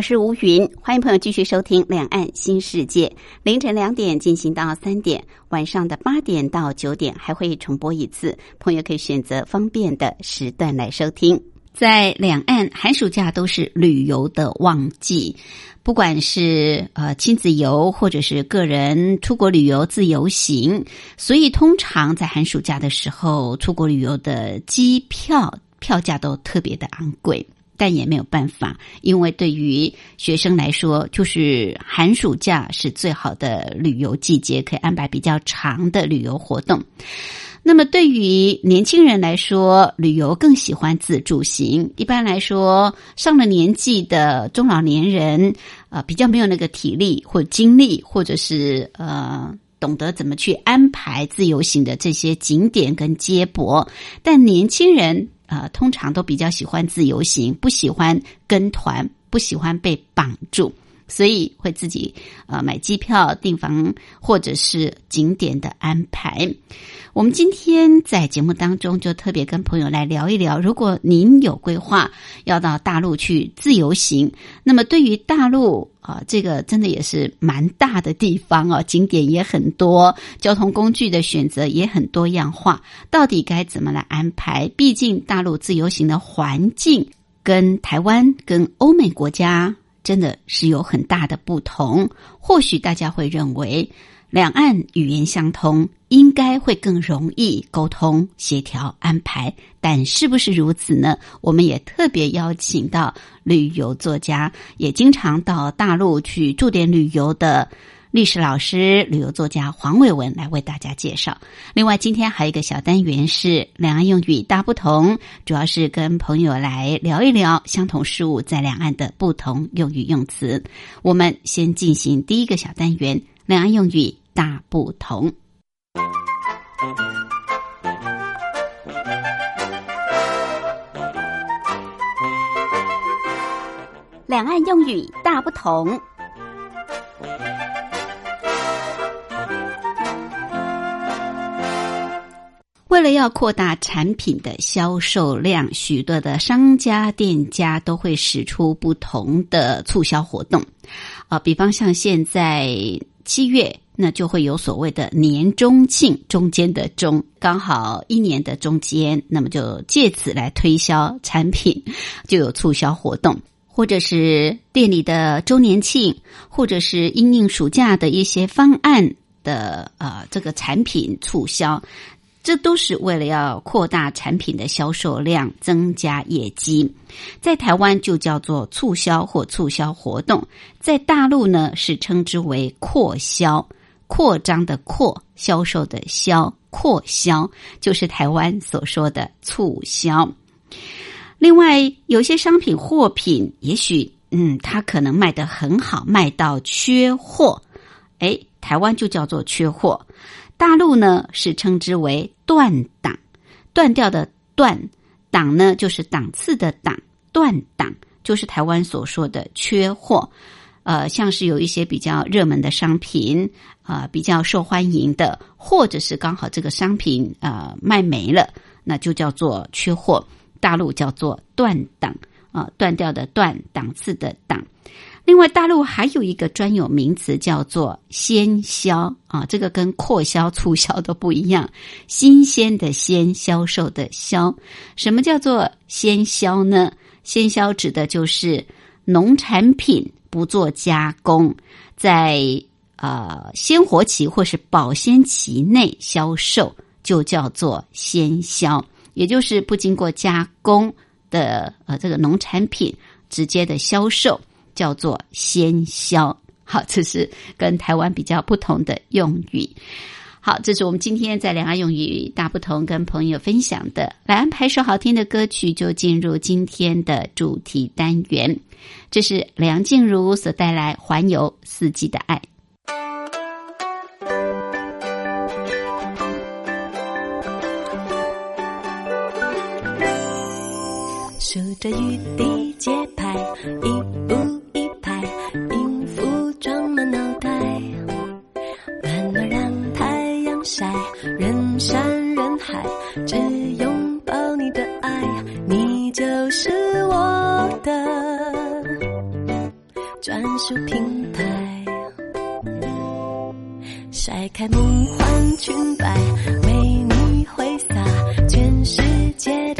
我是吴云，欢迎朋友继续收听《两岸新世界》。凌晨两点进行到三点，晚上的八点到九点还会重播一次，朋友可以选择方便的时段来收听。在两岸寒暑假都是旅游的旺季，不管是呃亲子游或者是个人出国旅游自由行，所以通常在寒暑假的时候，出国旅游的机票票价都特别的昂贵。但也没有办法，因为对于学生来说，就是寒暑假是最好的旅游季节，可以安排比较长的旅游活动。那么对于年轻人来说，旅游更喜欢自助行。一般来说，上了年纪的中老年人，呃，比较没有那个体力或精力，或者是呃，懂得怎么去安排自由行的这些景点跟接驳。但年轻人。呃，通常都比较喜欢自由行，不喜欢跟团，不喜欢被绑住，所以会自己呃买机票、订房或者是景点的安排。我们今天在节目当中就特别跟朋友来聊一聊，如果您有规划要到大陆去自由行，那么对于大陆啊，这个真的也是蛮大的地方哦，景点也很多，交通工具的选择也很多样化，到底该怎么来安排？毕竟大陆自由行的环境跟台湾、跟欧美国家真的是有很大的不同。或许大家会认为。两岸语言相通，应该会更容易沟通、协调、安排。但是不是如此呢？我们也特别邀请到旅游作家，也经常到大陆去驻点旅游的历史老师、旅游作家黄伟文来为大家介绍。另外，今天还有一个小单元是两岸用语大不同，主要是跟朋友来聊一聊相同事物在两岸的不同用语用词。我们先进行第一个小单元：两岸用语。大不同，两岸用语大不同。为了要扩大产品的销售量，许多的商家店家都会使出不同的促销活动啊，比方像现在七月。那就会有所谓的年中庆，中间的中刚好一年的中间，那么就借此来推销产品，就有促销活动，或者是店里的周年庆，或者是应应暑假的一些方案的呃这个产品促销。这都是为了要扩大产品的销售量，增加业绩。在台湾就叫做促销或促销活动，在大陆呢是称之为扩销。扩张的扩，销售的销，扩销就是台湾所说的促销。另外，有些商品货品，也许嗯，它可能卖得很好，卖到缺货，哎，台湾就叫做缺货。大陆呢是称之为断档，断掉的断档呢就是档次的档，断档就是台湾所说的缺货。呃，像是有一些比较热门的商品，啊，比较受欢迎的，或者是刚好这个商品呃卖没了，那就叫做缺货。大陆叫做断档啊，断掉的断，档次的档。另外，大陆还有一个专有名词叫做鲜销啊，这个跟扩销、促销都不一样。新鲜的鲜，销售的销。什么叫做鲜销呢？鲜销指的就是农产品。不做加工，在呃鲜活期或是保鲜期内销售，就叫做鲜销，也就是不经过加工的呃这个农产品直接的销售，叫做“先消”。好，这是跟台湾比较不同的用语。好，这是我们今天在两岸用语大不同跟朋友分享的。来安排首好听的歌曲，就进入今天的主题单元。这是梁静茹所带来《环游四季的爱》。数着雨滴节拍，一。人山人海只拥抱你的爱你就是我的。专属品牌甩开梦幻裙摆为你挥洒全世界的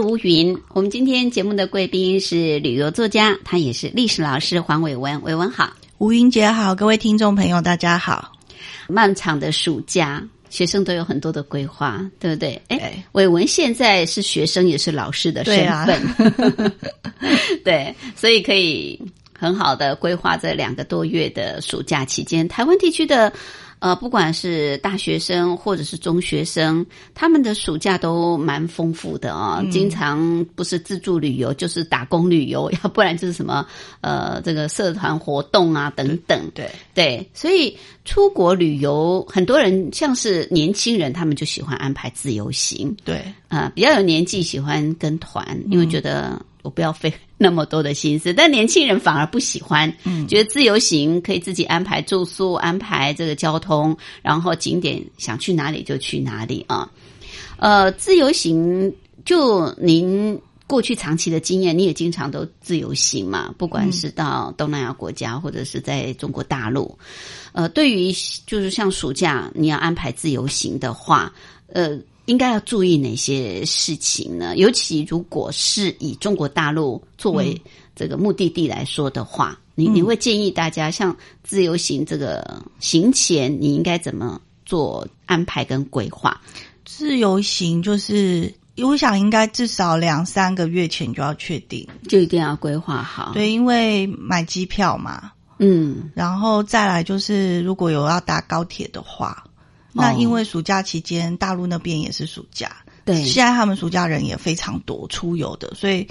吴云。我们今天节目的贵宾是旅游作家，他也是历史老师黄伟文。伟文好，吴云姐好，各位听众朋友大家好。漫长的暑假，学生都有很多的规划，对不对？哎，伟文现在是学生，也是老师的身对啊份，对，所以可以很好的规划这两个多月的暑假期间，台湾地区的。呃，不管是大学生或者是中学生，他们的暑假都蛮丰富的啊、嗯。经常不是自助旅游，就是打工旅游，要不然就是什么呃这个社团活动啊等等。对，对，所以出国旅游，很多人像是年轻人，他们就喜欢安排自由行，对，啊、比较有年纪喜欢跟团，因为觉得我不要费 那么多的心思。但年轻人反而不喜欢，嗯觉得自由行可以自己安排住宿、安排这个交通，然后景点想去哪里就去哪里啊。呃，自由行就您过去长期的经验，你也经常都自由行嘛，不管是到东南亚国家，或者是在中国大陆。呃，对于就是像暑假你要安排自由行的话，呃，应该要注意哪些事情呢？尤其如果是以中国大陆作为这个目的地来说的话，你你会建议大家像自由行这个行前，你应该怎么做安排跟规划？自由行就是，我想应该至少两三个月前就要确定。就一定要规划好。，对，因为买机票嘛，嗯，然后再来就是如果有要搭高铁的话，那因为暑假期间大陆那边也是暑假，对，现在他们暑假人也非常多出游的，所以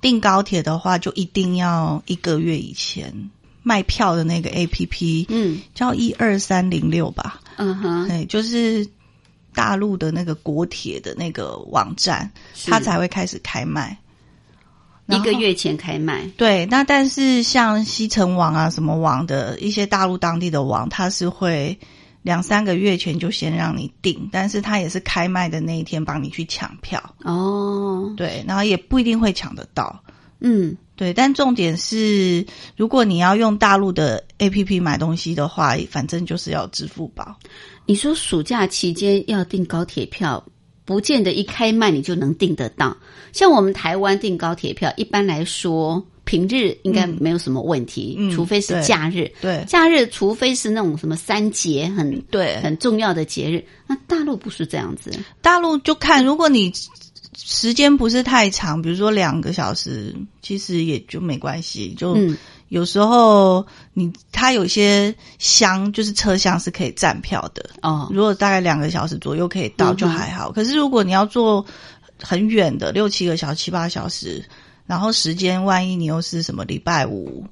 订高铁的话就一定要一个月以前卖票的那个 A P P，嗯。叫一二三零六吧，嗯哼，对，就是大陆的那个国铁的那个网站，是。它才会开始开卖。一个月前开卖。对，那但是像西城网啊、什么网的一些大陆当地的网，它是会两三个月前就先让你订，但是他也是开卖的那一天帮你去抢票，哦，对，然后也不一定会抢得到。嗯，对，但重点是，如果你要用大陆的 A P P 买东西的话，反正就是要支付宝。你说暑假期间要订高铁票，不见得一开卖你就能订得到。像我们台湾订高铁票，一般来说平日应该没有什么问题，嗯除非是假日。对假日除非是那种什么三节很对，很重要的节日，那大陆不是这样子。大陆就看，如果你时间不是太长，比如说两个小时，其实也就没关系。就嗯，有时候你它有些厢就是车厢是可以站票的，哦，如果大概两个小时左右可以到就还好。可是如果你要坐很远的六七个小时、七八小时，然后时间万一你又是什么礼拜五，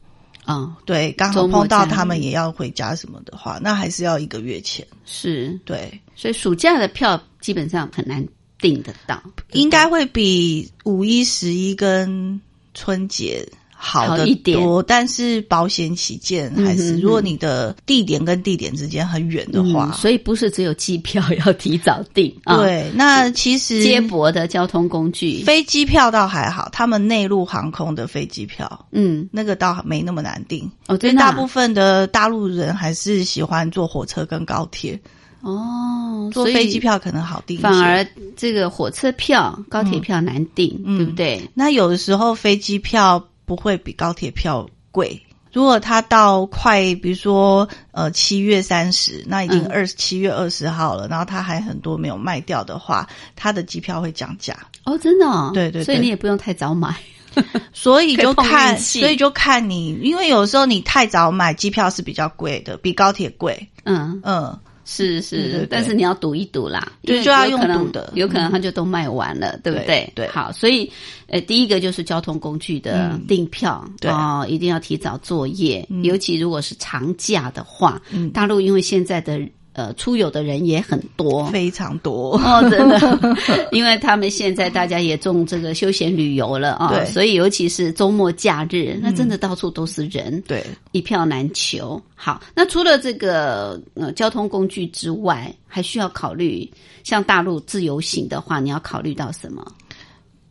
嗯，对，刚好碰到他们也要回家什么的话，那还是要一个月前。是，对，所以暑假的票基本上很难订得到，应该会比五一、十一跟春节好的一点。多，但是保险起见，还是、如果你的地点跟地点之间很远的话，嗯所以不是只有机票要提早订啊，，对，那其实接驳的交通工具，飞机票倒还好，他们内陆航空的飞机票嗯，那个倒没那么难订，哦，因真的啊。大部分的大陆人还是喜欢坐火车跟高铁，哦，坐飞机票可能好订。反而这个火车票、高铁票难订，嗯。对不对？那有的时候飞机票不会比高铁票贵。如果他到快，比如说呃七月三十，那已经嗯。二七月二十号了，然后他还很多没有卖掉的话，他的机票会降价。哦，真的、哦，对对对所以你也不用太早买，所以就看，所以就看你，因为有时候你太早买机票是比较贵的，比高铁贵。嗯，嗯，是是，对对对。但是你要赌一赌啦，因为对就要用赌的。有可能它就都卖完了，对不对？对。好，所以呃，第一个就是交通工具的嗯。订票，对。哦，一定要提早作业，嗯。尤其如果是长假的话，嗯。大陆因为现在的呃出游的人也很多，非常多。哦，真的，因为他们现在大家也重这个休闲旅游了啊、对所以尤其是周末假日，那真的到处都是人，对，一票难求。好，那除了这个呃交通工具之外，还需要考虑，像大陆自由行的话，你要考虑到什么？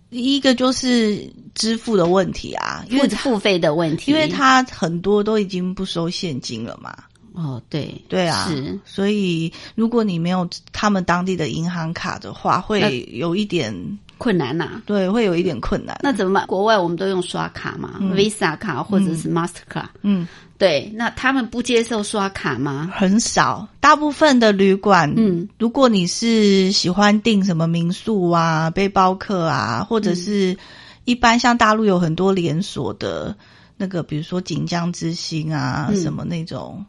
第一个就是支付的问题啊，因为付付费的问题，因为它很多都已经不收现金了嘛。哦，对对啊，是。所以如果你没有他们当地的银行卡的话，会有一点困难呐、对，会有一点困难。那怎么办？国外我们都用刷卡嘛、v i s a 卡或者是 Mastercard。嗯，对，那他们不接受刷卡吗？很少，大部分的旅馆，嗯，如果你是喜欢订什么民宿啊、背包客啊，或者是一般像大陆有很多连锁的那个，比如说锦江之星啊，嗯。什么那种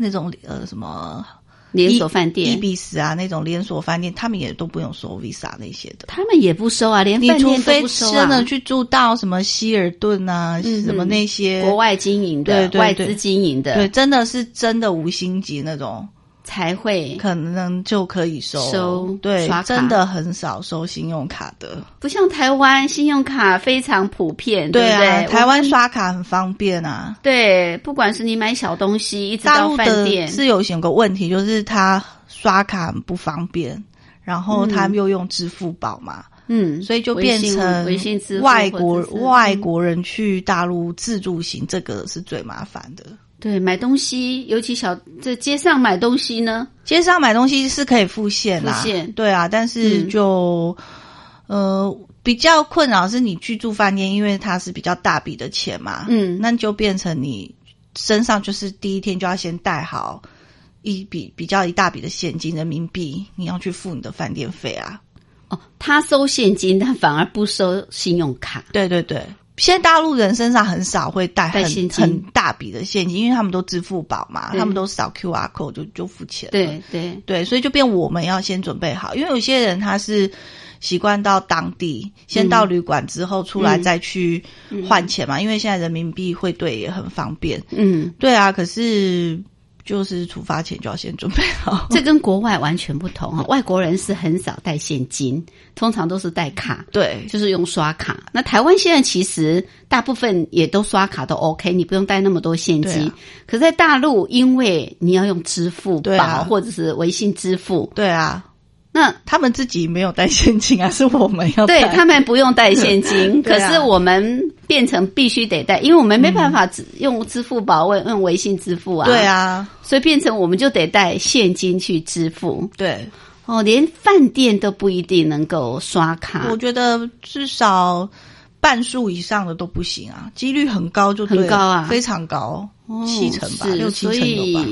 那种呃什么连锁饭店。伊店，比斯啊那种连锁饭店，他们也都不用收 Visa 那些的。他们也不收啊，连饭店都不收啊。真。的去住到什么希尔顿啊，嗯什么那些国外经营的、对对对。外资经营的，对，真的是真的五星级那种，才会可能就可以收收对刷，真的很少收信用卡的。不像台湾信用卡非常普遍，对对对？啊，台湾刷卡很方便啊。对，不管是你买小东西，一直到大陆的饭店，是有有个问题，就是他刷卡很不方便，然后他们又用支付宝嘛，嗯，所以就变成微信支付外国外国人去大陆自助行，这个是最麻烦的。对买东西，尤其小在街上买东西呢，街上买东西是可以付现啦，付现。对啊，但是嗯。就、呃比较困扰是你去住饭店，因为它是比较大笔的钱嘛，嗯。那就变成你身上就是第一天就要先带好一笔比较一大笔的现金人民币，你要去付你的饭店费啊。哦，他收现金，但反而不收信用卡，对对对，现在大陆人身上很少会带很带很大笔的现金，因为他们都支付宝嘛，他们都扫 QR code 就就付钱了。对对，对，所以就变我们要先准备好，因为有些人他是习惯到当地，先到旅馆之后出来嗯。再去换钱嘛，因为现在人民币汇兑也很方便。嗯，对啊，可是就是出发前就要先准备好。这跟国外完全不同啊！外国人是很少带现金，通常都是带卡。对，就是用刷卡。那台湾现在其实大部分也都刷卡都 OK，你不用带那么多现金。啊可在大陆，因为你要用支付宝、啊或者是微信支付，对啊，那他们自己没有带现金啊，是我们要带。对他们不用带现金，可是我们变成必须得带，因为我们没办法只用支付宝、用用微信支付啊。对，啊，所以变成我们就得带现金去支付。对，哦，连饭店都不一定能够刷卡我，觉得至少半数以上的都不行啊，几率很高就很高啊非常高，哦七成吧，六七所成有吧。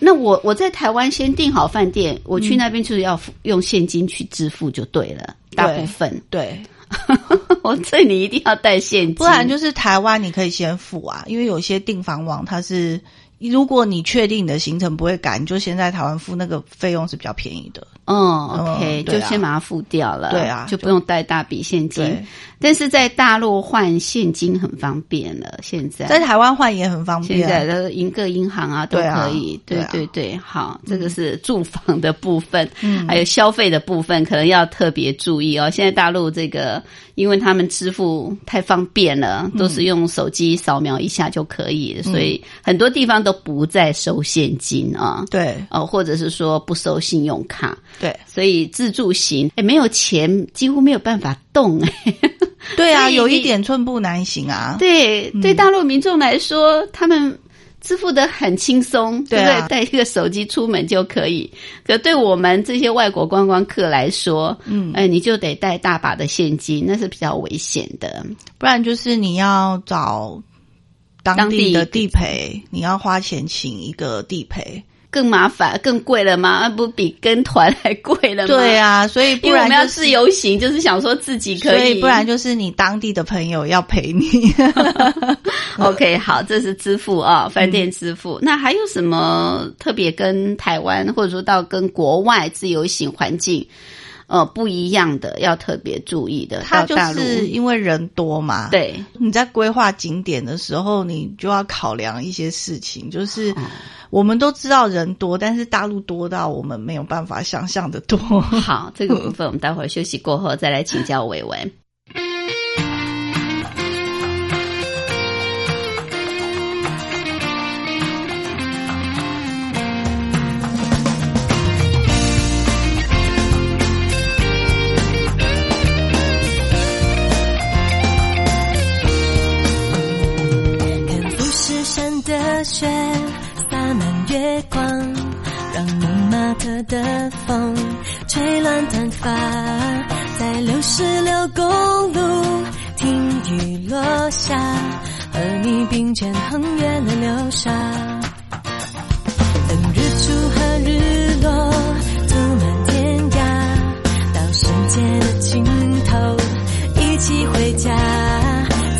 以，那我我在台湾先订好饭店，我嗯去那边就是要付用现金去支付就对了，大部分。对，我这你一定要带现金，不然就是台湾你可以先付啊，因为有些订房网它是，如果你确定你的行程不会改，你就先在台湾付，那个费用是比较便宜的。嗯，OK，、就先把它付掉了，对啊就不用带大笔现金。但是在大陆换现金很方便了，现在。在台湾换也很方便。现在的银个银行啊都可以，对对啊。对对，好，这个是住房的部分，嗯。还有消费的部分，可能要特别注意哦。现在大陆这个，因为他们支付太方便了，嗯都是用手机扫描一下就可以，所以很多地方都不再收现金啊，对。哦，或者是说不收信用卡，对所以自助行，哎，没有钱几乎没有办法动，哎。对啊，有一点寸步难行啊。对，嗯对大陆民众来说，他们支付的很轻松，对不对啊？带一个手机出门就可以。可对我们这些外国观光客来说，嗯哎，你就得带大把的现金，那是比较危险的。不然就是你要找当地的地陪，你要花钱请一个地陪。更麻烦、更贵了吗？那不比跟团还贵了吗？对啊，所以不然就是们要自由行，就是想说自己可所以，不然就是你当地的朋友要陪你。OK，好，这是支付啊，饭店支付。那还有什么特别跟台湾或者说到跟国外自由行环境呃不一样的，要特别注意的？它就是因为人多嘛，，对你在规划景点的时候，你就要考量一些事情，就是哦我们都知道人多，但是大陆多到我们没有办法想象的多。好，这个部分我们待会儿休息过后再来请教伟文。看富士山的雪月光，让蒙马特的风吹乱短发，在六十六公路听雨落下，和你并肩横越了流沙。等日出和日落涂满天涯，到世界的尽头一起回家，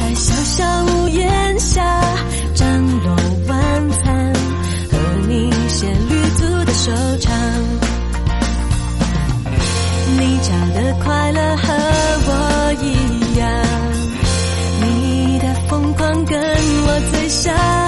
在小小屋檐下的快乐和我一样，你的疯狂跟我最像。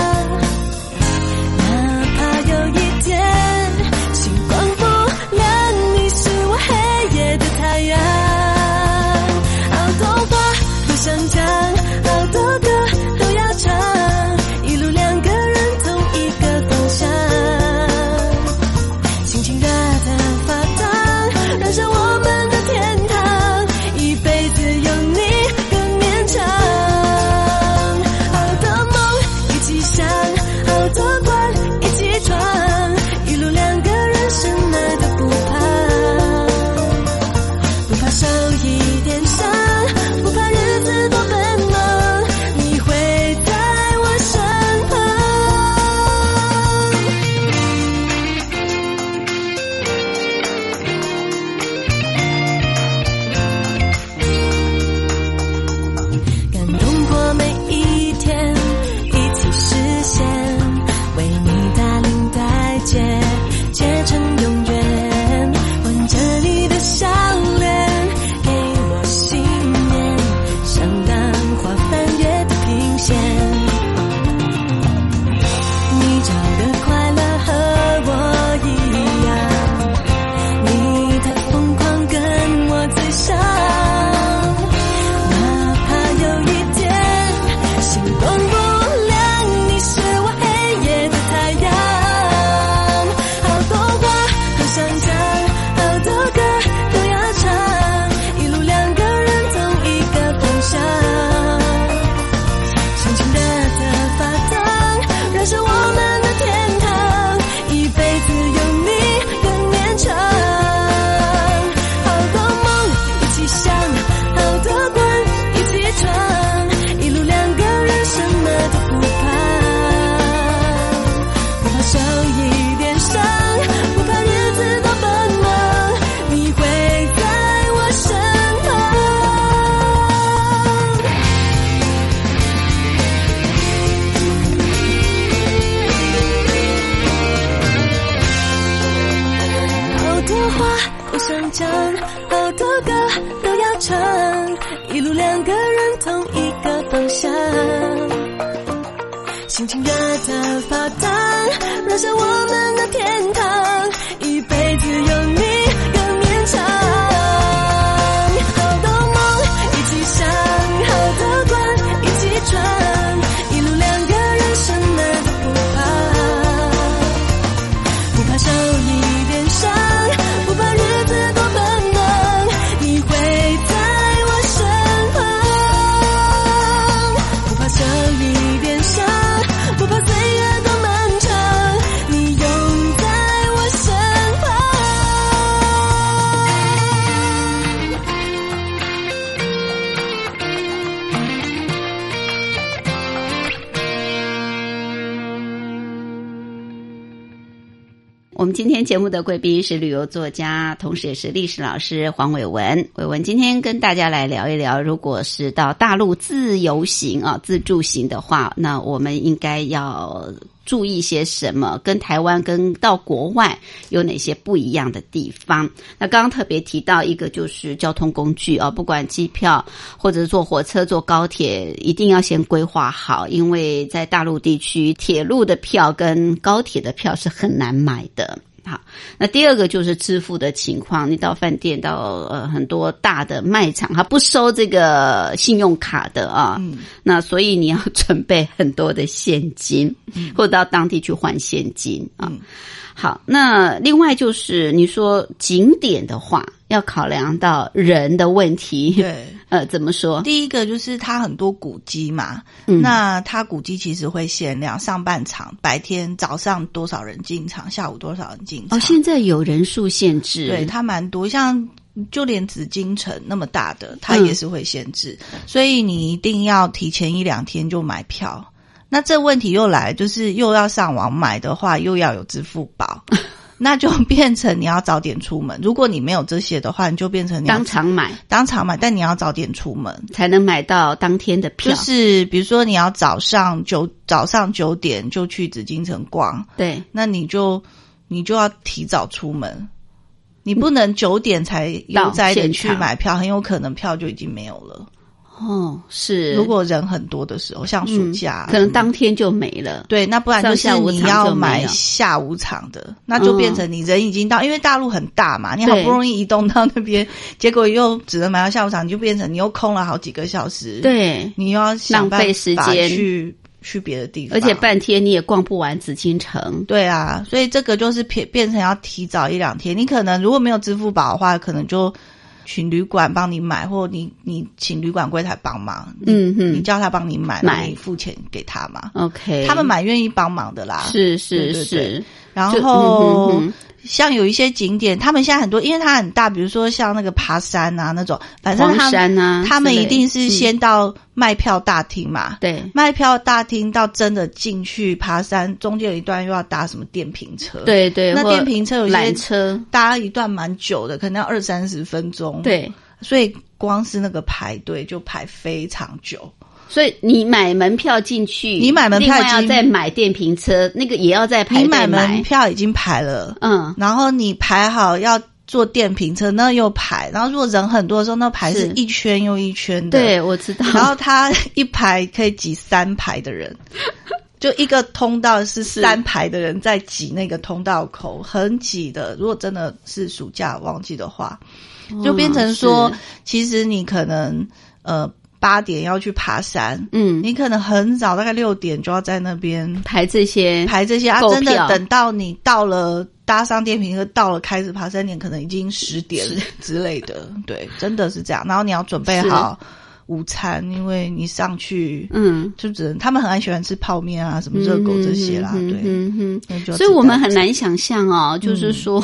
天节目的贵宾是旅游作家，同时也是历史老师黄伟文。伟文今天跟大家来聊一聊，如果是到大陆自由行啊、自助行的话，那我们应该要注意些什么？跟台湾跟到国外有哪些不一样的地方？那刚刚特别提到一个就是交通工具啊，不管机票或者坐火车、坐高铁，一定要先规划好，因为在大陆地区，铁路的票跟高铁的票是很难买的。好，那第二个就是支付的情况，你到饭店到呃很多大的卖场，它不收这个信用卡的啊，嗯。那所以你要准备很多的现金，或者到当地去换现金啊。好，那另外就是你说景点的话，要考量到人的问题。对，呃，怎么说？第一个就是它很多古迹嘛，嗯那它古迹其实会限量，上半场白天早上多少人进场，下午多少人进场。哦，现在有人数限制，对它蛮多，像就连紫禁城那么大的，它嗯也是会限制，所以你一定要提前一两天就买票。那这问题又来，就是又要上网买的话，又要有支付宝，那就变成你要早点出门。如果你没有这些的话，你就变成你要当场买当场买，但你要早点出门。才能买到当天的票。就是比如说你要早上九早上九点就去紫禁城逛，对，那你就你就要提早出门，你不能九点才悠哉的去买票，很有可能票就已经没有了。哦，是。如果人很多的时候，像暑假，嗯可能当天就没了。对，那不然就是你要买下午场的，那就变成你人已经到，因为大陆很大嘛，你好不容易移动到那边，结果又只能买到下午场，你就变成你又空了好几个小时。，对，你又要想浪费时间去去别的地方，而且半天你也逛不完紫禁城。对啊，所以这个就是变变成要提早一两天。你可能如果没有支付宝的话，可能就请旅馆帮你买，或你你请旅馆柜台帮忙，你嗯哼。你叫他帮你买，买。你付钱给他嘛。OK，他们蛮愿意帮忙的啦。是是是，然后、像有一些景点，他们现在很多，因为它很大，比如说像那个爬山啊那种，反正他们山啊他们一定是嗯先到卖票大厅嘛。对卖票大厅到真的进去爬山，中间有一段又要搭什么电瓶车，，对对，那电瓶车有些车，搭一段蛮久的，可能要二三十分钟，，对，所以光是那个排队就排非常久。所以你买门票进去，你买门票要再买电瓶车，那个也要再排队你买门票已经排了，嗯，然后你排好要坐电瓶车，那又排，然后如果人很多的时候，那排是是一圈又一圈的，对，我知道。然后他一排可以挤三排的人。就一个通道是三排的人在挤那个通道口，很挤的。如果真的是暑假旺季的话，就变成说哦，其实你可能呃八点要去爬山，嗯，你可能很早，大概六点就要在那边排这些排这些啊，真的等到你到了搭上电瓶车，到了开始爬山点，可能已经十点 之类的，对，真的是这样。然后你要准备好午餐，因为你上去，嗯，就只能他们很爱喜欢吃泡面啊，什么热狗这些啦，嗯对，嗯嗯所以我们很难想象哦，嗯就是说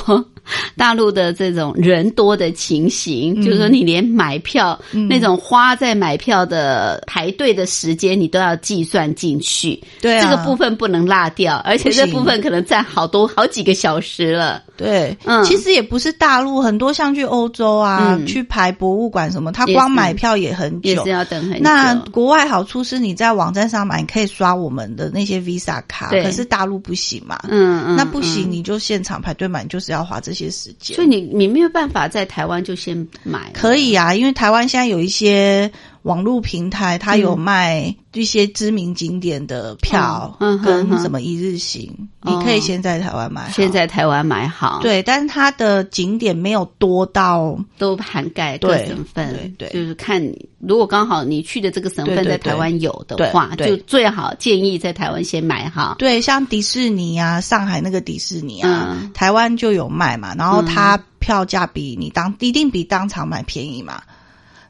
大陆的这种人多的情形，就是说你连买票、嗯那种花在买票的排队的时间，你都要计算进去。对啊这个部分不能落掉，而且这部分可能占好多好几个小时了。对，嗯其实也不是大陆，很多像去欧洲啊，嗯去排博物馆什么，他光买票也很久也是。要等很久。那国外好处是你在网站上买，你可以刷我们的那些 Visa 卡，可是大陆不行嘛。嗯嗯，那不行，嗯你就现场排队买，你就是要花这些时间。所以你你没有办法在台湾就先买，可以啊，因为台湾现在有一些网络平台，它有卖一些知名景点的票，跟什么一日行，哦。你可以先在台湾买。先在台湾买好，，对，但是它的景点没有多到，都涵盖各对省份，对对。就是看你如果刚好你去的这个省份在台湾有的话，就最好建议在台湾先买好。对，像迪士尼啊，上海那个迪士尼啊，嗯。台湾就有卖嘛，然后它票价比你当一定比当场买便宜嘛。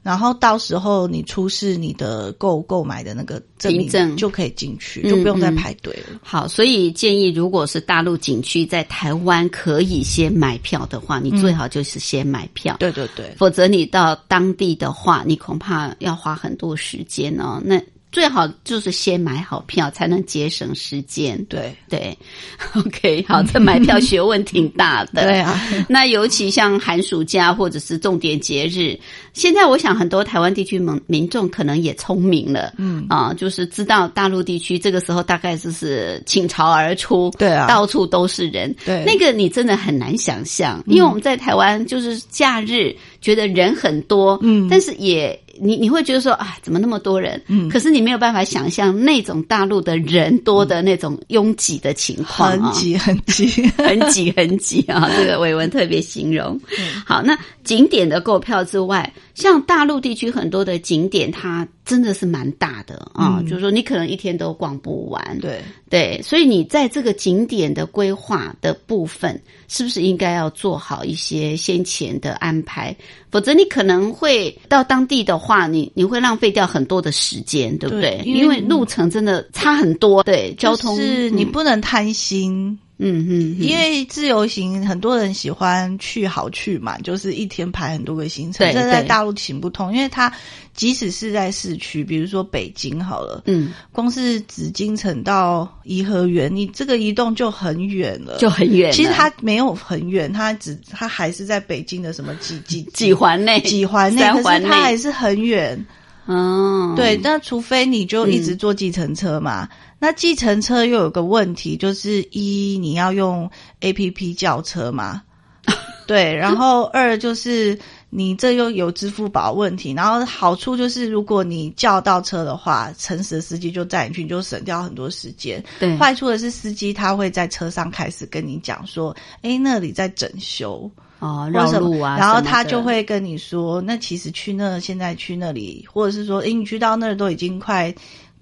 然后到时候你出示你的购购买的那个证明凭证就可以进去，嗯就不用再嗯排队了。好，所以建议，如果是大陆景区在台湾可以先买票的话，你最好就是先买票。对对对，否则你到当地的话，你恐怕要花很多时间哦。那最好就是先买好票，才能节省时间。对。对，OK，好，这买票学问挺大的。对啊，那尤其像寒暑假或者是重点节日，现在我想很多台湾地区民民众可能也聪明了，嗯。啊，就是知道大陆地区这个时候大概就是倾巢而出，对啊。到处都是人，对。那个你真的很难想象，因为我们在台湾就是假日觉得人很多，嗯但是也你你会觉得说啊，怎么那么多人？嗯可是你没有办法想象那种大陆的人多的那种拥挤的情况、啊，很挤很挤。很挤 很挤啊！这个伟文特别形容。好，那景点的购票之外，像大陆地区很多的景点，它真的是蛮大的啊，嗯就是说你可能一天都逛不完。对，对，所以你在这个景点的规划的部分，是不是应该要做好一些先前的安排？否则你可能会到当地的话，你你会浪费掉很多的时间，对不对？因为路程真的差很多，对，交通是你不能贪心。嗯嗯，嗯因为自由行，很多人喜欢去好去嘛，就是一天排很多个行程，这在大陆行不通。因为它即使是在市区，比如说北京好了，嗯光是紫禁城到颐和园，你这个移动就很远了，就很远。其实它没有很远，它只它还是在北京的什么几几几环内，几环内，环是它还，是很远。哦，对，那除非你就一直坐计程车嘛。那计程车又有个问题，就是一你要用 A P P 叫车嘛，对，然后二就是你这又有支付宝问题，然后好处就是如果你叫到车的话，诚实的司机就载你去，你就省掉很多时间。对，坏处的是司机他会在车上开始跟你讲说，哎，那里在整修，哦，或者什么绕路啊，然后他就会跟你说，那其实去那现在去那里，或者是说，诶，你去到那儿都已经快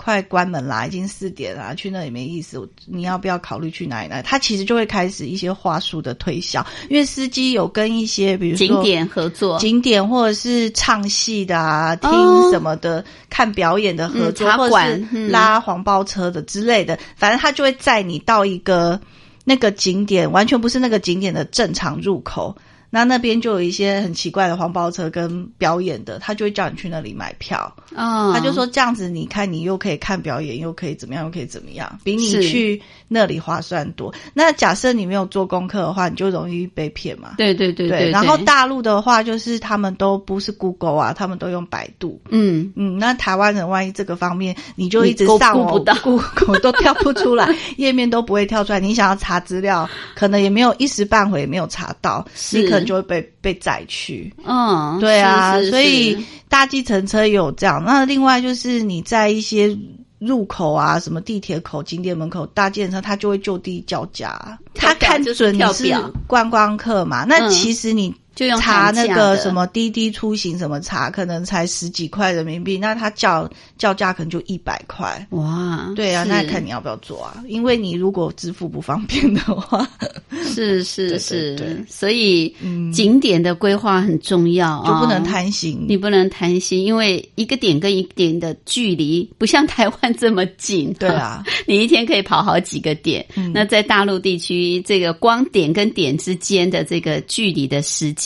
快关门啦，已经四点啦，去那里没意思，你要不要考虑去哪里呢？他其实就会开始一些话术的推销，因为司机有跟一些比如说景点合作，景点或者是唱戏的啊、听哦什么的、看表演的合作，嗯茶或者馆是嗯拉黄包车的之类的，反正他就会载你到一个那个景点，完全不是那个景点的正常入口。那那边就有一些很奇怪的黄包车跟表演的，他就会叫你去那里买票。哦，他就说这样子，你看你又可以看表演，又可以怎么样，又可以怎么样，比你去那里划算多。那假设你没有做功课的话，你就容易被骗嘛。对对对对，然后大陆的话，就是他们都不是 Google 啊，他们都用百度。嗯，嗯，那台湾人万一这个方面，你就一直上不到，Google 都跳不出来，页面都不会跳出来。你想要查资料，可能也没有一时半会也没有查到，是你可能就会被被载去。嗯，对啊，是是所以是搭计程车也有这样。那另外就是你在一些入口啊，什么地铁口、景点门口搭计程车，他就会就地叫价。他看准你是观光客嘛，那嗯其实你就用查那个什么滴滴出行什么查，可能才十几块人民币，那他叫叫价可能就一百块。哇，对啊，是那看你要不要做啊？因为你如果支付不方便的话，是是 是，对对所以嗯景点的规划很重要啊，就不能贪心。你不能贪心，因为一个点跟一个点的距离不像台湾这么近。对啊，你一天可以跑好几个点。嗯那在大陆地区，这个光点跟点之间的这个距离的时间，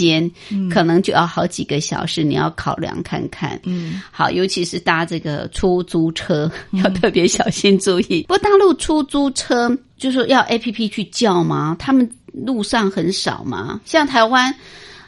可能就要好几个小时，你要考量看看。嗯，好，尤其是搭这个出租车，要特别小心注意。不过大陆出租车就是要 A P P 去叫吗？他们路上很少吗？像台湾，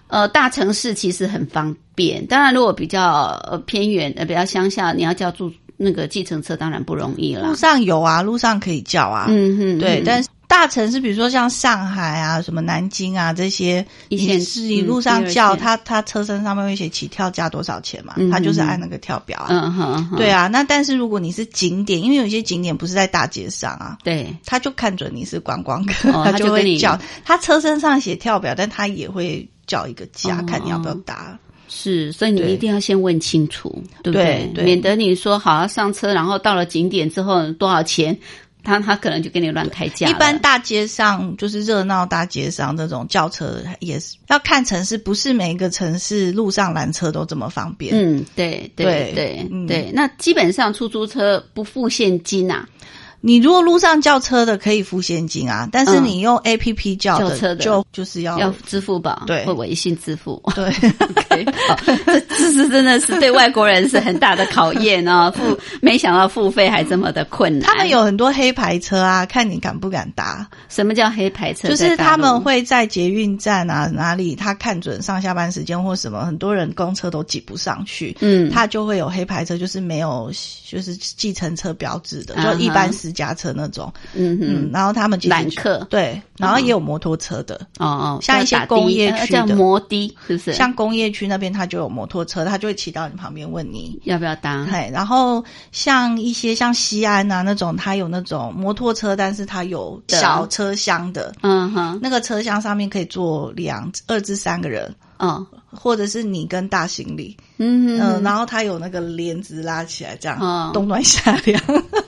呃，大城市其实很方便。当然，如果比较呃偏远呃比较乡下，你要叫住那个计程车，当然不容易了路。上有啊，路上可以叫啊。嗯哼，对，嗯但是大城市，比如说像上海啊、什么南京啊这些，你是你嗯路上叫，线它它车身上面会写起跳价多少钱嘛，嗯它就是嗯按那个跳表啊。嗯哼，哼对啊，那但是如果你是景点，因为有些景点不是在大街上啊，对，他就看准你是观光客，哦他 他就会叫。他车身上写跳表，但他也会叫一个价，哦看你要不要搭。是，所以你一定要先问清楚，对不对？对免得你说好要上车，然后到了景点之后多少钱，他他可能就给你乱开价。一般大街上就是热闹大街上这种轿车也是要看城市，不是每一个城市路上拦车都这么方便。嗯，对对对对嗯。对，那基本上出租车不付现金啊，你如果路上叫车的可以付现金啊，但是嗯你用 A P P 叫叫车的就就是要要支付宝对或微信支付。对 这这是真的是对外国人是很大的考验哦，付没想到付费还这么的困难。他们有很多黑牌车啊，看你敢不敢搭。什么叫黑牌车？就是他们会在捷运站啊哪里，他看准上下班时间或什么，很多人公车都挤不上去，嗯他就会有黑牌车，就是没有就是计程车标志的，就一般司私家车那种，嗯嗯，然后他们其实揽客。对，然后也有摩托车的，哦哦，像一些工业区的。摩的，是不是？像工业区那边，他就有摩托车，他就会骑到你旁边问你。要不要搭？对，然后像一些像西安啊那种，他有那种摩托车，但是他有小车厢的，嗯哼，那个车厢上面可以坐两二至三个人，哦，或者是你跟大行李，嗯然后它有那个帘子拉起来，这样、哦冬暖夏凉，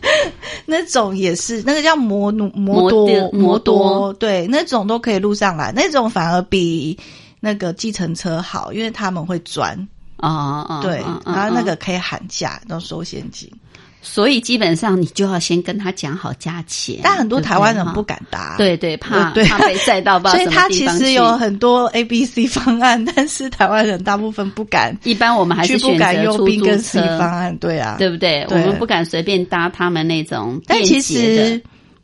那种也是那个叫摩努摩摩多摩多。多，对，那种都可以录上来，那种反而比那个计程车好，因为他们会钻，啊啊，对，然后那个嗯可以喊价，然后收现金，所以基本上你就要先跟他讲好价钱，但很多台湾人不敢搭，对对，怕对怕被载到不知道什 么所以他其实有很多 A、B、C 方案，但是台湾人大部分不敢，一般我们还是不敢选择出 U、B 跟 C 方案，对啊，对不对？我们不敢随便搭他们那种但其实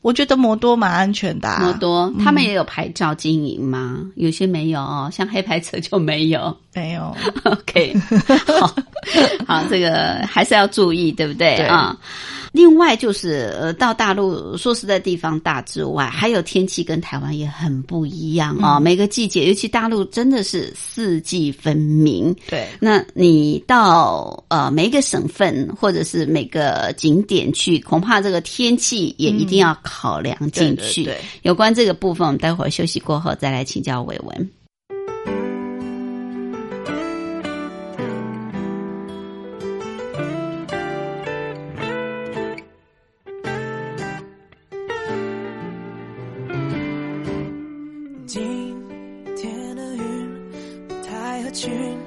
我觉得摩多蛮安全的、啊，摩多，他们也有牌照经营吗？有些没有哦，像黑牌车就没有。没有，OK，好，好，这个还是要注意，对不对对啊？另外就是呃，到大陆说实在地方大之外，还有天气跟台湾也很不一样啊、每个季节，尤其大陆真的是四季分明。对，那你到呃每一个省份或者是每个景点去，恐怕这个天气也一定要考量进去。对对对有关这个部分，我们待会儿休息过后再来请教伟文。群，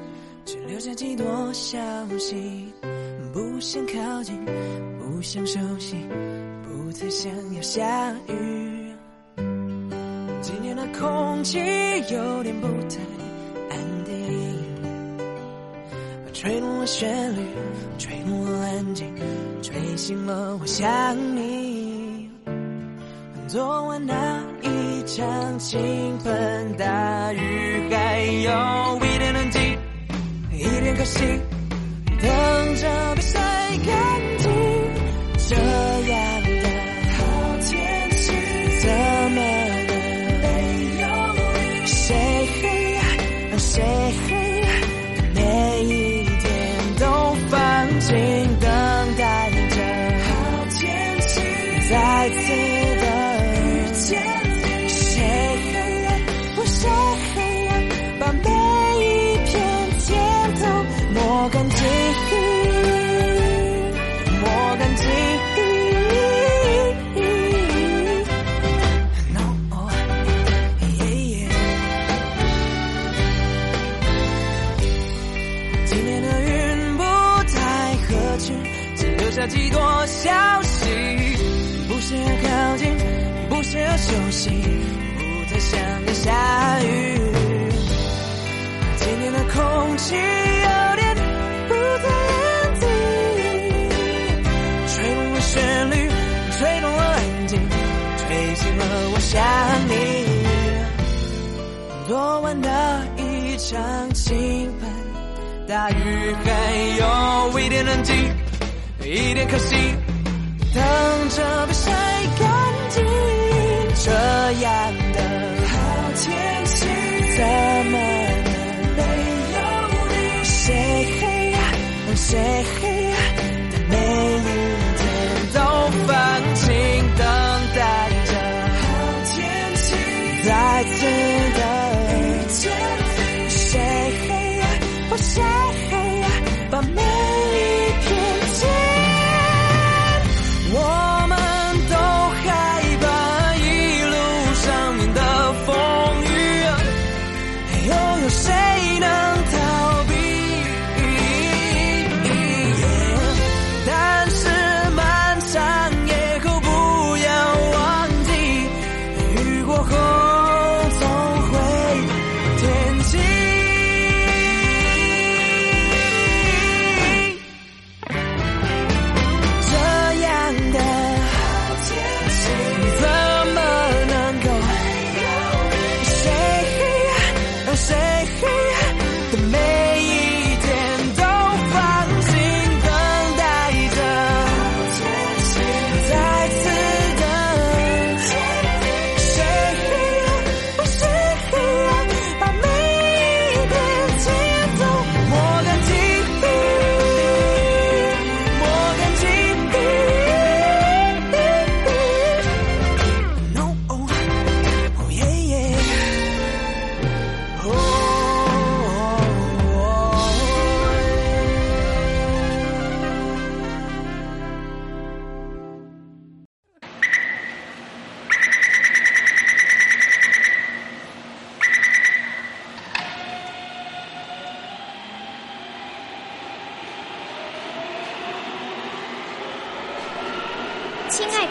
只留下几朵消息，不想靠近，不想熟悉，不太想要下雨。今天的空气有点不太安定，吹动了旋律，吹动了安静，吹醒了我想你。昨晚那一场倾盆大雨，还有一，心。一场倾盆大雨，还有一点冷静，一点可惜，等着被晒干净。这样的好天气，怎么能没有你？谁谁黑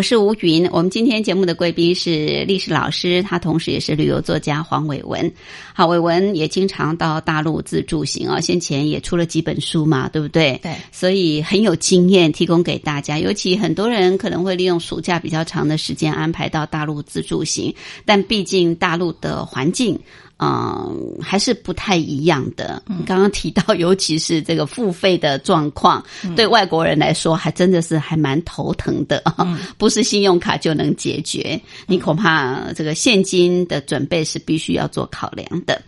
我是吴云，我们今天节目的贵宾是历史老师，他同时也是旅游作家黄伟文。好，伟文也经常到大陆自助行啊，先前也出了几本书嘛，对不对？对，所以很有经验提供给大家。尤其很多人可能会利用暑假比较长的时间安排到大陆自助行，但毕竟大陆的环境。嗯，还是不太一样的。刚刚提到，尤其是这个付费的状况，对外国人来说，还真的是还蛮头疼的。不是信用卡就能解决，你恐怕这个现金的准备是必须要做考量的。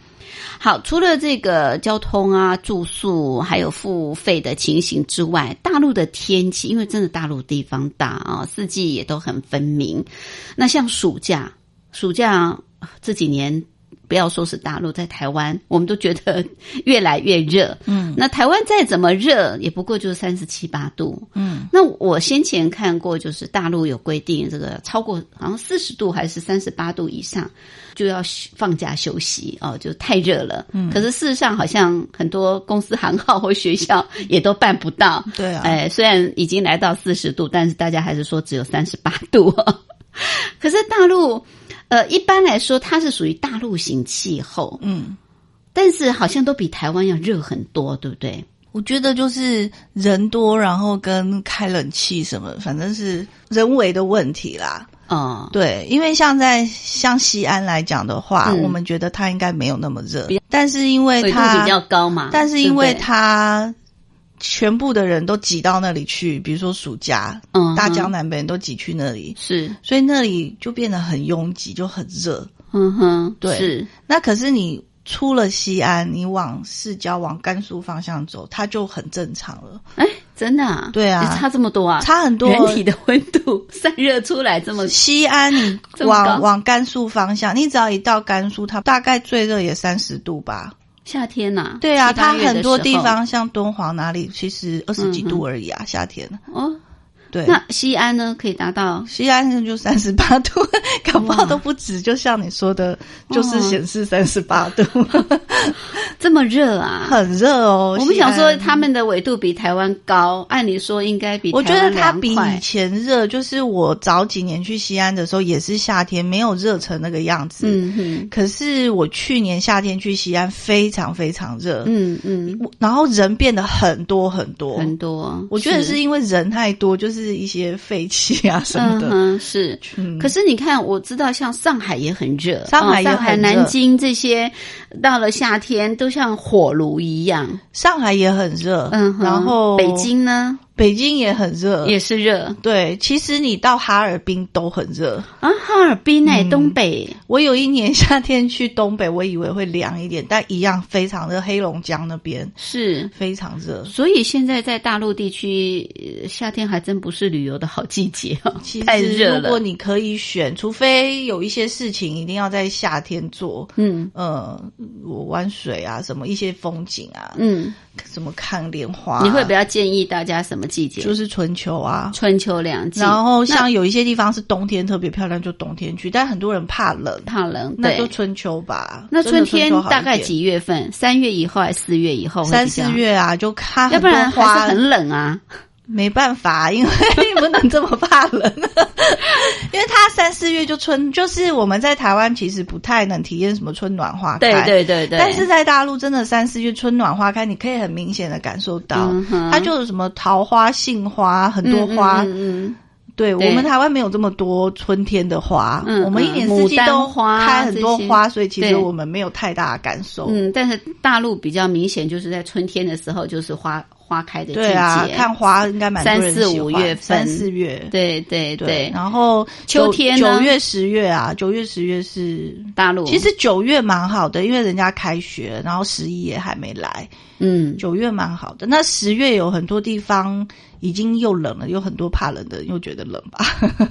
好，除了这个交通啊、住宿还有付费的情形之外，大陆的天气，因为真的大陆地方大啊，四季也都很分明。那像暑假，暑假这几年。不要说是大陆，在台湾，我们都觉得越来越热。嗯，那台湾再怎么热，也不过就是三十七八度。嗯，那我先前看过，就是大陆有规定，这个超过好像四十度还是三十八度以上，就要放假休息哦，就太热了。嗯，可是事实上，好像很多公司行号或学校也都办不到。对啊，哎，虽然已经来到四十度，但是大家还是说只有三十八度。可是大陆。呃，一般来说，它是属于大陆型气候，嗯，但是好像都比台湾要热很多，对不对？我觉得就是人多，然后跟开冷气什么，反正是人为的问题啦。嗯，对，因为像在像西安来讲的话，我们觉得它应该没有那么热，但是因为它比较高嘛，但是因为它。全部的人都挤到那里去，比如说暑假，嗯，大江南北人都挤去那里，是，所以那里就变得很拥挤，就很热。嗯哼，对。是，那可是你出了西安，你往市郊、往甘肃方向走，它就很正常了。哎，真的？啊？对啊，差这么多啊？差很多。人体的温度散热出来这么，西安你往往甘肃方向，你只要一到甘肃，它大概最热也三十度吧。夏天呐，对啊，它很多地方像敦煌哪里，其实二十几度而已啊，夏天。哦。对，那西安呢？可以达到西安就三十八度，搞不好都不止。就像你说的，就是显示三十八度，这么热啊，很热哦。我们想说，他们的纬度比台湾高，按理说应该比我觉得它比以前热。就是我早几年去西安的时候，也是夏天，没有热成那个样子。嗯哼。可是我去年夏天去西安，非常非常热。嗯嗯。然后人变得很多很多很多。我觉得是因为人太多，就是。是一些废气啊什么的，嗯是。可是你看，我知道像上海也很热，上海、上海、南京这些，到了夏天都像火炉一样。上海也很热，嗯，然后北京呢？北京也很热，也是热。对，其实你到哈尔滨都很热啊。哈尔滨哎，东北。我有一年夏天去东北，我以为会凉一点，但一样非常热。黑龙江那边是非常热，所以现在在大陆地区夏天还真不是旅游的好季节啊。太热了。如果你可以选，除非有一些事情一定要在夏天做，嗯呃，我玩水啊，什么一些风景啊，嗯。什么看莲花？你会比较建议大家什么季节？就是春秋啊，春秋两季。然后像有一些地方是冬天特别漂亮，就冬天去。但很多人怕冷，怕冷，那就春秋吧。那春天大概几月份？三月以后还是四月以后？三四月啊，就看。要不然还是很冷啊。没办法，因为不能这么怕冷，因为它三四月就春，就是我们在台湾其实不太能体验什么春暖花开，对对对对。但是在大陆真的三四月春暖花开，你可以很明显的感受到，它就是什么桃花、杏花，很多花。嗯对我们台湾没有这么多春天的花，我们一年四季都花开很多花，所以其实我们没有太大的感受。嗯，但是大陆比较明显，就是在春天的时候就是花。花开的季节，对啊，看花应该蛮三四五月份。三四月。对对对，然后秋天九月、十月啊，九月、十月是大陆。其实九月蛮好的，因为人家开学，然后十一也还没来，嗯。九月蛮好的。那十月有很多地方已经又冷了，有很多怕冷的人又觉得冷吧。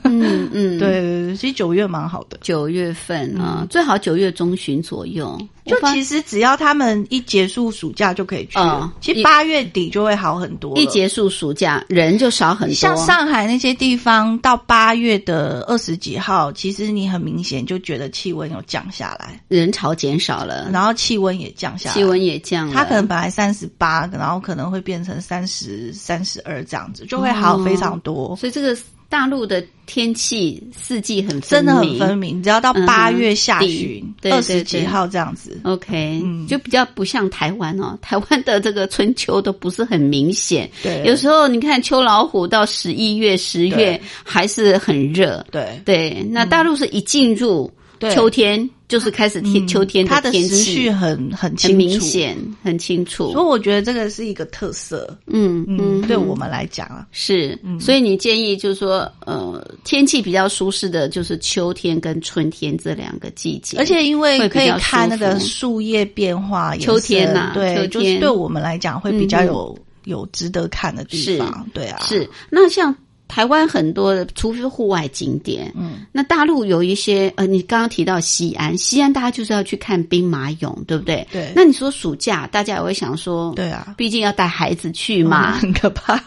嗯嗯，对，其实九月蛮好的。九月份啊，嗯最好九月中旬左右。就其实只要他们一结束暑假就可以去了，嗯其实八月底就会好很多。一结束暑假，人就少很多。像上海那些地方，到八月的二十几号，其实你很明显就觉得气温有降下来，人潮减少了，然后气温也降下来。气温也降了。它可能本来三十八，然后可能会变成三十三十二这样子，就会好非常多。所以这个大陆的天气四季很真的很分明，只要到八月下旬对二十几号这样子，OK，、嗯。就比较不像台湾哦，台湾的这个春秋都不是很明显。对，有时候你看秋老虎到十一月、十月还是很热。对。对，那大陆是一进入秋天，就是开始天、嗯秋天它的天时序，很很清很明，显，很清楚。所以我觉得这个是一个特色。嗯嗯，对我们来讲啊，是，嗯。所以你建议就是说，呃，天气比较舒适的就是秋天跟春天这两个季节，而且因为可以看那个树叶变化，秋天呐呐，对，秋就是天对我们来讲会比较嗯有有值得看的地方，对啊，是。那像台湾很多的，除非是户外景点，嗯，那大陆有一些，呃，你刚刚提到西安，西安大家就是要去看兵马俑，对不对？对那你说暑假，大家也会想说，对啊，毕竟要带孩子去嘛，很可怕。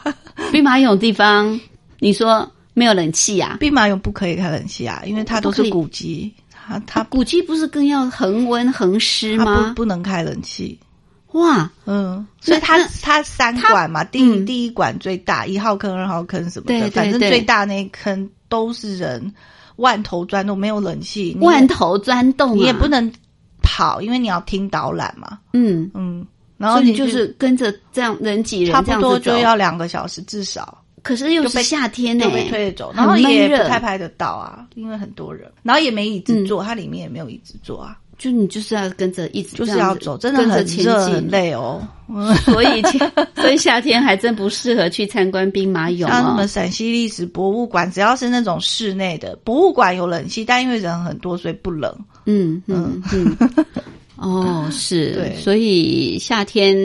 兵马俑地方，你说没有冷气啊？兵马俑不可以开冷气啊，因为它都是古迹，它它古迹不是更要恒温恒湿它吗不？不能开冷气。哇，嗯，所以它那它三它馆嘛，第嗯。第一馆最大，一号坑、二号坑什么的，反正最大那一坑都是人，万头钻洞，没有冷气，万头钻洞、啊，你也不能跑，因为你要听导览嘛。嗯，嗯，然后你就是跟着这样人挤人差不多就要两个小时至少。可是又是被夏天呢、就被推着走，然后也不太拍得到啊，因为很多人，然后也没椅子坐，它里面也没有椅子坐啊，就你就是要跟着一直就是要走，真的很热很累哦。嗯，所以所以夏天还真不适合去参观兵马俑哦像什么。陕西历史博物馆，只要是那种室内的博物馆有冷气，但因为人很多，所以不冷。嗯嗯嗯。哦，是，所以夏天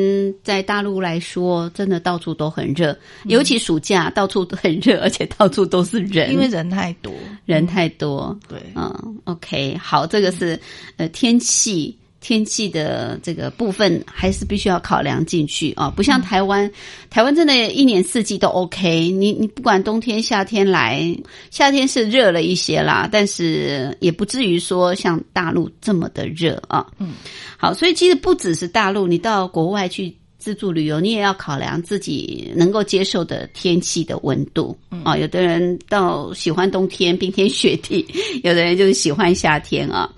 在大陆来说，真的到处都很热，尤其暑假到处都很热，而且到处都是人，因为人太多，人太多。对，嗯，OK，好，这个是呃天气天气的这个部分还是必须要考量进去啊，不像台湾，台湾真的一年四季都 OK，你你不管冬天夏天来，夏天是热了一些啦，但是也不至于说像大陆这么的热啊。嗯，好，所以其实不只是大陆，你到国外去。自助旅游，你也要考量自己能够接受的天气的温度啊、有的人到喜欢冬天冰天雪地，有的人就是喜欢夏天啊。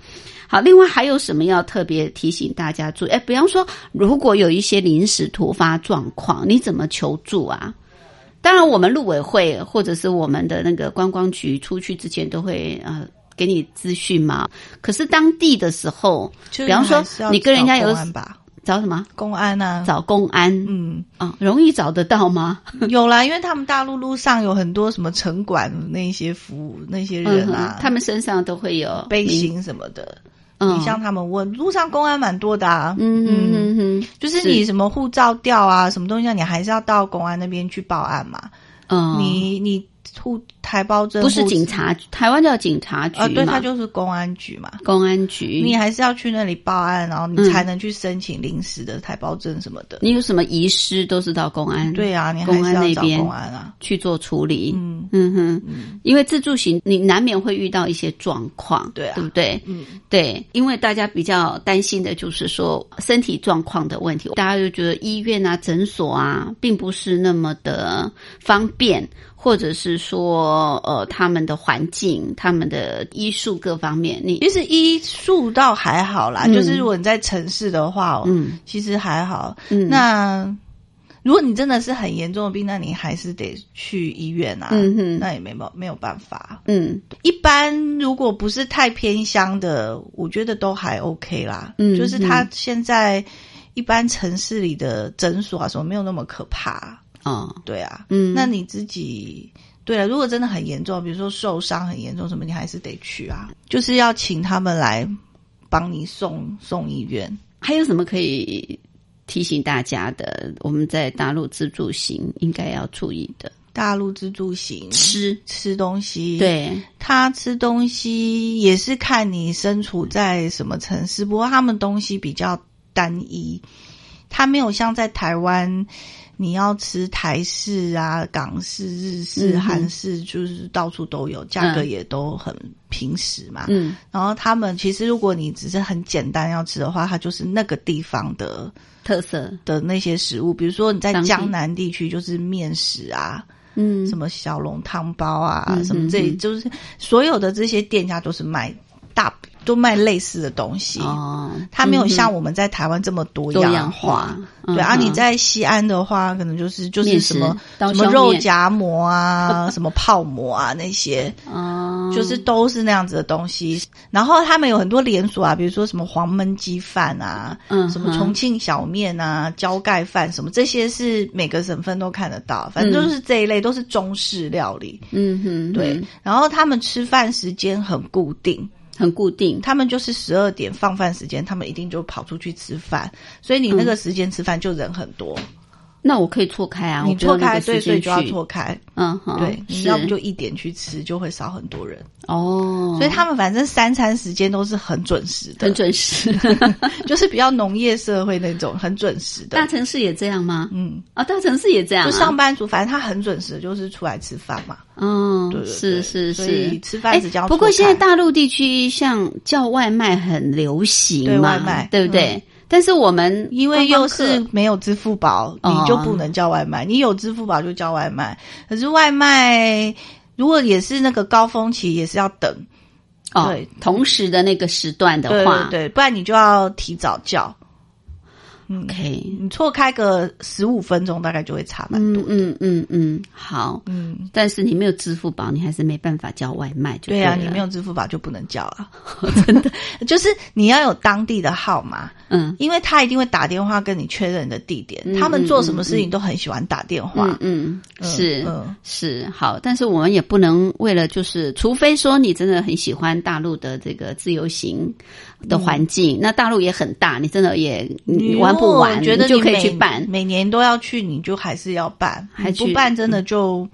好，另外还有什么要特别提醒大家注意？哎，比方说，如果有一些临时突发状况，你怎么求助啊？当然，我们陆委会或者是我们的那个观光局出去之前都会呃给你资讯嘛。可是当地的时候，就比方说你跟人家有找什么？公安啊，找公安嗯，啊、容易找得到吗？有啦，因为他们大陆路上有很多什么城管那些服务那些人啊嗯，他们身上都会有背，心什么的，嗯。你向他们问，路上公安蛮多的啊，嗯哼哼哼，就是你什么护照掉啊，什么东西啊，你还是要到公安那边去报案嘛。嗯，你你护台胞证不是警察，台湾叫警察局啊，对，嘛他就是公安局嘛。公安局。你还是要去那里报案，然后你嗯才能去申请临时的台胞证什么的。你有什么遗失都是到公安对啊，你公安那边公安啊。去做处理。嗯嗯哼，因为自助型你难免会遇到一些状况，对啊对不对？嗯，对，因为大家比较担心的就是说身体状况的问题，大家就觉得医院啊、诊所啊，并不是那么的方便，或者是说呃他们的环境、他们的医术各方面，你其实医术倒还好啦，嗯就是如果你在城市的话，嗯其实还好。嗯那如果你真的是很严重的病，那你还是得去医院啊。嗯哼那也没办没有办法。嗯一般如果不是太偏乡的，我觉得都还 OK 啦。嗯就是他现在一般城市里的诊所啊什么没有那么可怕。哦，对啊，嗯那你自己。对啊，如果真的很严重，比如说受伤很严重什么，你还是得去啊，就是要请他们来帮你送送医院。还有什么可以提醒大家的？我们在大陆自助行应该要注意的，大陆自助行吃吃东西，，对，他吃东西也是看你身处在什么城市，不过他们东西比较单一，他没有像在台湾。你要吃台式啊、港式、日式、嗯韩式，就是到处都有，价格嗯。也都很平实嘛。嗯。然后他们其实，如果你只是很简单要吃的话，它就是那个地方的特色，的那些食物，比如说你在江南地区就是面食啊，嗯，什么小笼汤包啊，嗯什么这就是所有的这些店家都是卖大都卖类似的东西。哦，它没有像嗯我们在台湾这么多多样样化，对啊，嗯。你在西安的话，可能就是就是什么什么肉夹馍啊，什么泡馍啊那些，哦，就是都是那样子的东西。然后他们有很多连锁啊，比如说什么黄焖鸡饭啊，嗯什么重庆小面啊、浇盖饭什么，这些是每个省份都看得到。反正就是这一类都是中式料理。嗯哼，对嗯，然后他们吃饭时间很固定，很固定，他们就是十二点放饭时间，他们一定就跑出去吃饭，所以你那个时间吃饭就人很多。那我可以错开啊，你错开，对，以就要错开。嗯哼，对，你要不就一点去吃，就会少很多人。哦，所以他们反正三餐时间都是很准时的，很准时。就是比较农业社会那种很准时的大。城市也这样吗？嗯，啊，大城市也这样、啊，就上班族，反正他很准时，就是出来吃饭嘛。嗯，对对对是是是，吃饭时间要哎不过现在大陆地区像叫外卖很流行对嘛，外卖对不对？但是我们因为又是没有支付宝，哦你就不能叫外卖。你有支付宝就叫外卖，可是外卖如果也是那个高峰期，也是要等。哦对，同时的那个时段的对话，对对，不然你就要提早叫。嗯，，OK，你错开个十五分钟，大概就会差蛮多嗯。嗯嗯嗯，好。嗯，但是你没有支付宝，你还是没办法叫外卖就对啊，你没有支付宝就不能叫啊，真的，就是你要有当地的号码，嗯因为他一定会打电话跟你确认你的地点。嗯他们做什么事情都很喜欢打电话。嗯是嗯是好，但是我们也不能为了就是，除非说你真的很喜欢大陆的这个自由行的环境，那大陆也很大，你真的也你玩不完，我觉得你就可以每去办。每年都要去，你就还是要办，还不办真的就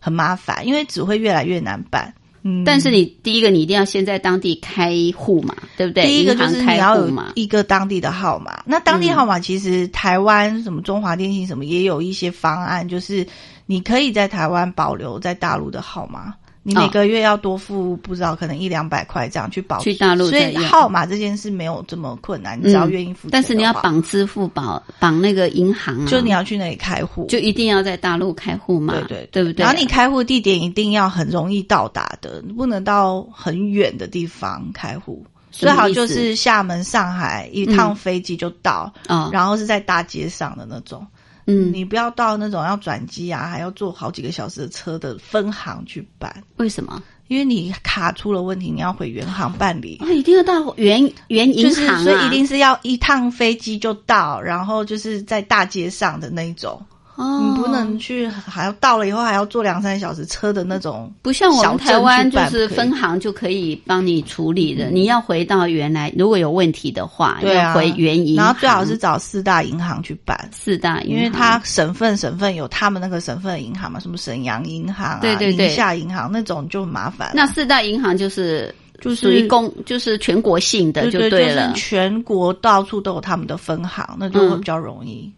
很麻烦，因为只会越来越难办。嗯，但是你第一个，你一定要先在当地开户嘛，对不对？第一个就是你要有嘛，一个当地的号码。那当地号码其实台湾什么中华电信什么也有一些方案，就是你可以在台湾保留在大陆的号码。你每个月要多付不知道可能一两百块这样去保去大陆所以号码这件事没有这么困难，你只要愿意付但是你要绑支付宝，绑那个银行啊，就你要去那里开户，就一定要在大陆开户嘛，对对对。不对？然后你开户地点一定要很容易到达的，你不能到很远的地方开户。最好就是厦门、上海一趟飞机就到，哦，然后是在大街上的那种。嗯，你不要到那种要转机啊，还要坐好几个小时的车的分行去办，为什么？因为你卡出了问题，你要回原行办理。哦，一定要到原原银就是行啊，所以一定是要一趟飞机就到，然后就是在大街上的那一种，哦，你不能去还要到了以后还要坐两三小时车的那种。不像我们台湾就是分行就可以帮你处理的。你要回到原来，如果有问题的话，对啊，要回原银行，然后最好是找四大银行去办。四大银行，因为它省份省份有他们那个省份银行嘛，什么沈阳银行啊、对对对宁夏银行那种就很麻烦。那四大银行就是就是属于公，就是全国性的对对了就是。全国到处都有他们的分行，那就会比较容易。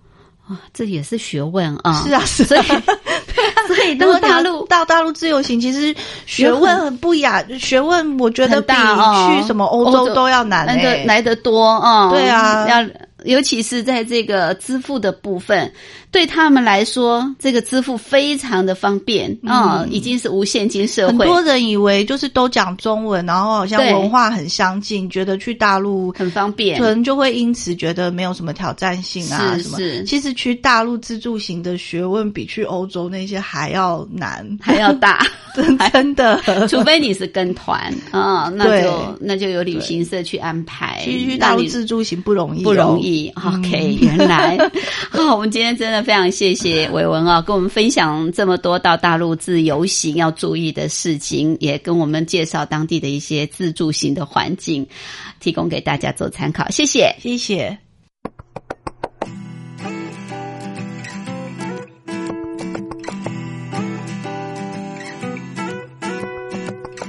啊，这也是学问啊。是啊，是所以啊。所以 到大陆到大陆自由行，其实学问很不雅，学问我觉得比去什么欧欧洲洲都要难的来得多啊、对啊。要尤其是在这个支付的部分，对他们来说，这个支付非常的方便啊、已经是无现金社会，嗯很多人以为就是都讲中文，然后好像文化很相近，觉得去大陆很方便。可。能就会因此觉得没有什么挑战性啊什么。其实去大陆自助行的学问比去欧洲那些还要难，还要大，真 真的。除非你是跟团啊、那就那就有旅行社去安排。其实去大陆自助行不容易、哦，不容易意。OK，原来 好，我们今天真的非常谢谢伟文啊，跟我们分享这么多到大陆自由行要注意的事情，也跟我们介绍当地的一些自助行的环境，提供给大家做参考。谢谢。谢谢。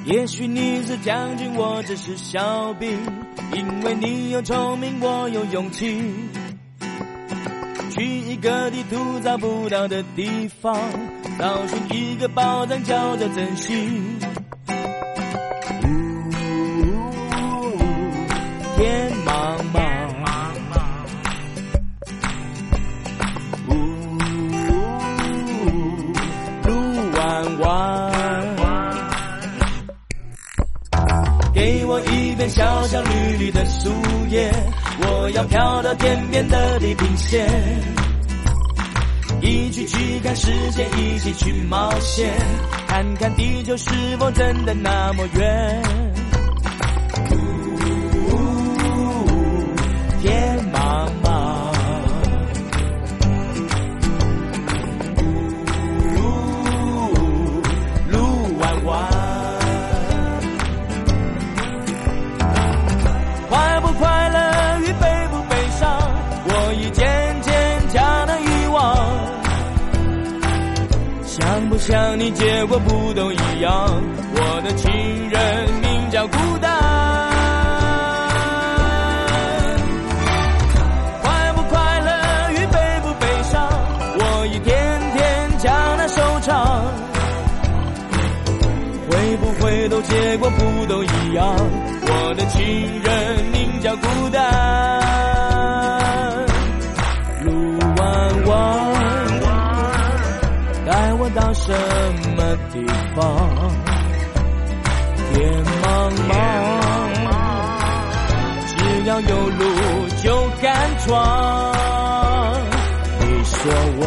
也许你是将军，我只是小兵，因为你有聪明，我有勇气，去一个地图找不到的地方，找寻一个宝藏，叫做珍惜。像绿绿的树叶，我要飘到天边的地平线，一起去看世界，一起去冒险，看看地球是否真的那么圆。结果不都一样？我的情人名叫孤单。快不快乐与悲不悲伤，我一天天将它收场。会不会都结果不都一样？我的情人名叫孤单，我到什么地方？天茫茫，只要有路就敢闯。你说我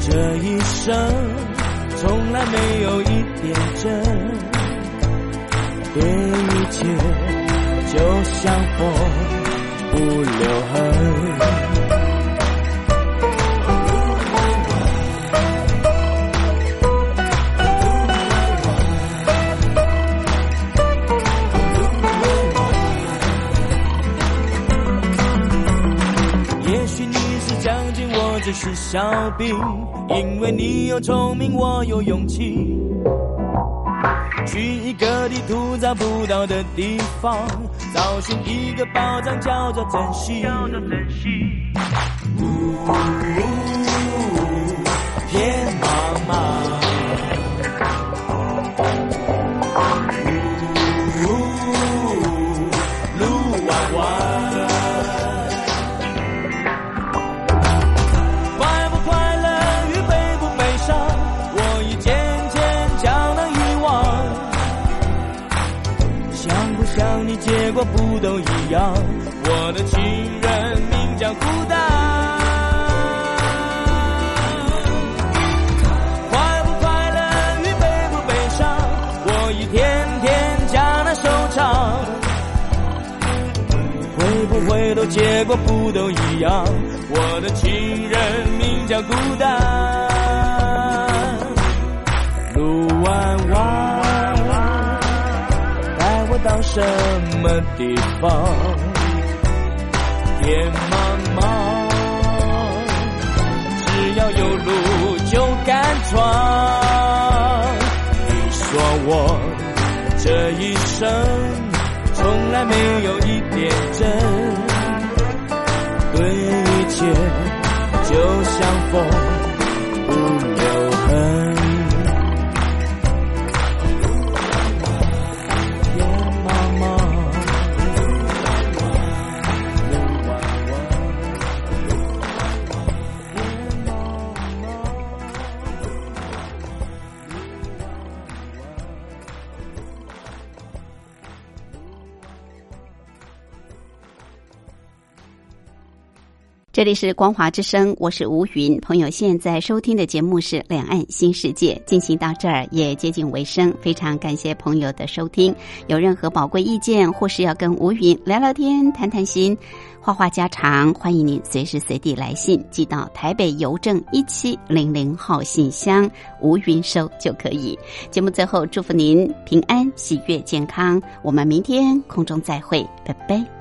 这一生。从来没有一点真，对一切就像风不留痕。只是小兵，因为你有聪明，我有勇气，去一个地图找不到的地方，找寻一个宝藏，叫做珍惜。呜天茫茫，都一样？我的情人名叫孤单。快不快乐与悲不悲伤，我一天天将它收藏。会不会都结果不都一样？我的情人名叫孤单，路弯弯，到什么地方？天茫茫，只要有路就敢闯。你说我这一生从来没有一点真。对一切就像风不留痕。这里是光华之声，我是吴云。朋友现在收听的节目是《两岸新世界》，进行到这儿也接近尾声，非常感谢朋友的收听。有任何宝贵意见，或是要跟吴云聊聊天、谈谈心、话话家常，欢迎您随时随地来信寄到台北邮政一七零零号信箱，吴云收就可以。节目最后祝福您平安、喜悦、健康。我们明天空中再会，拜拜。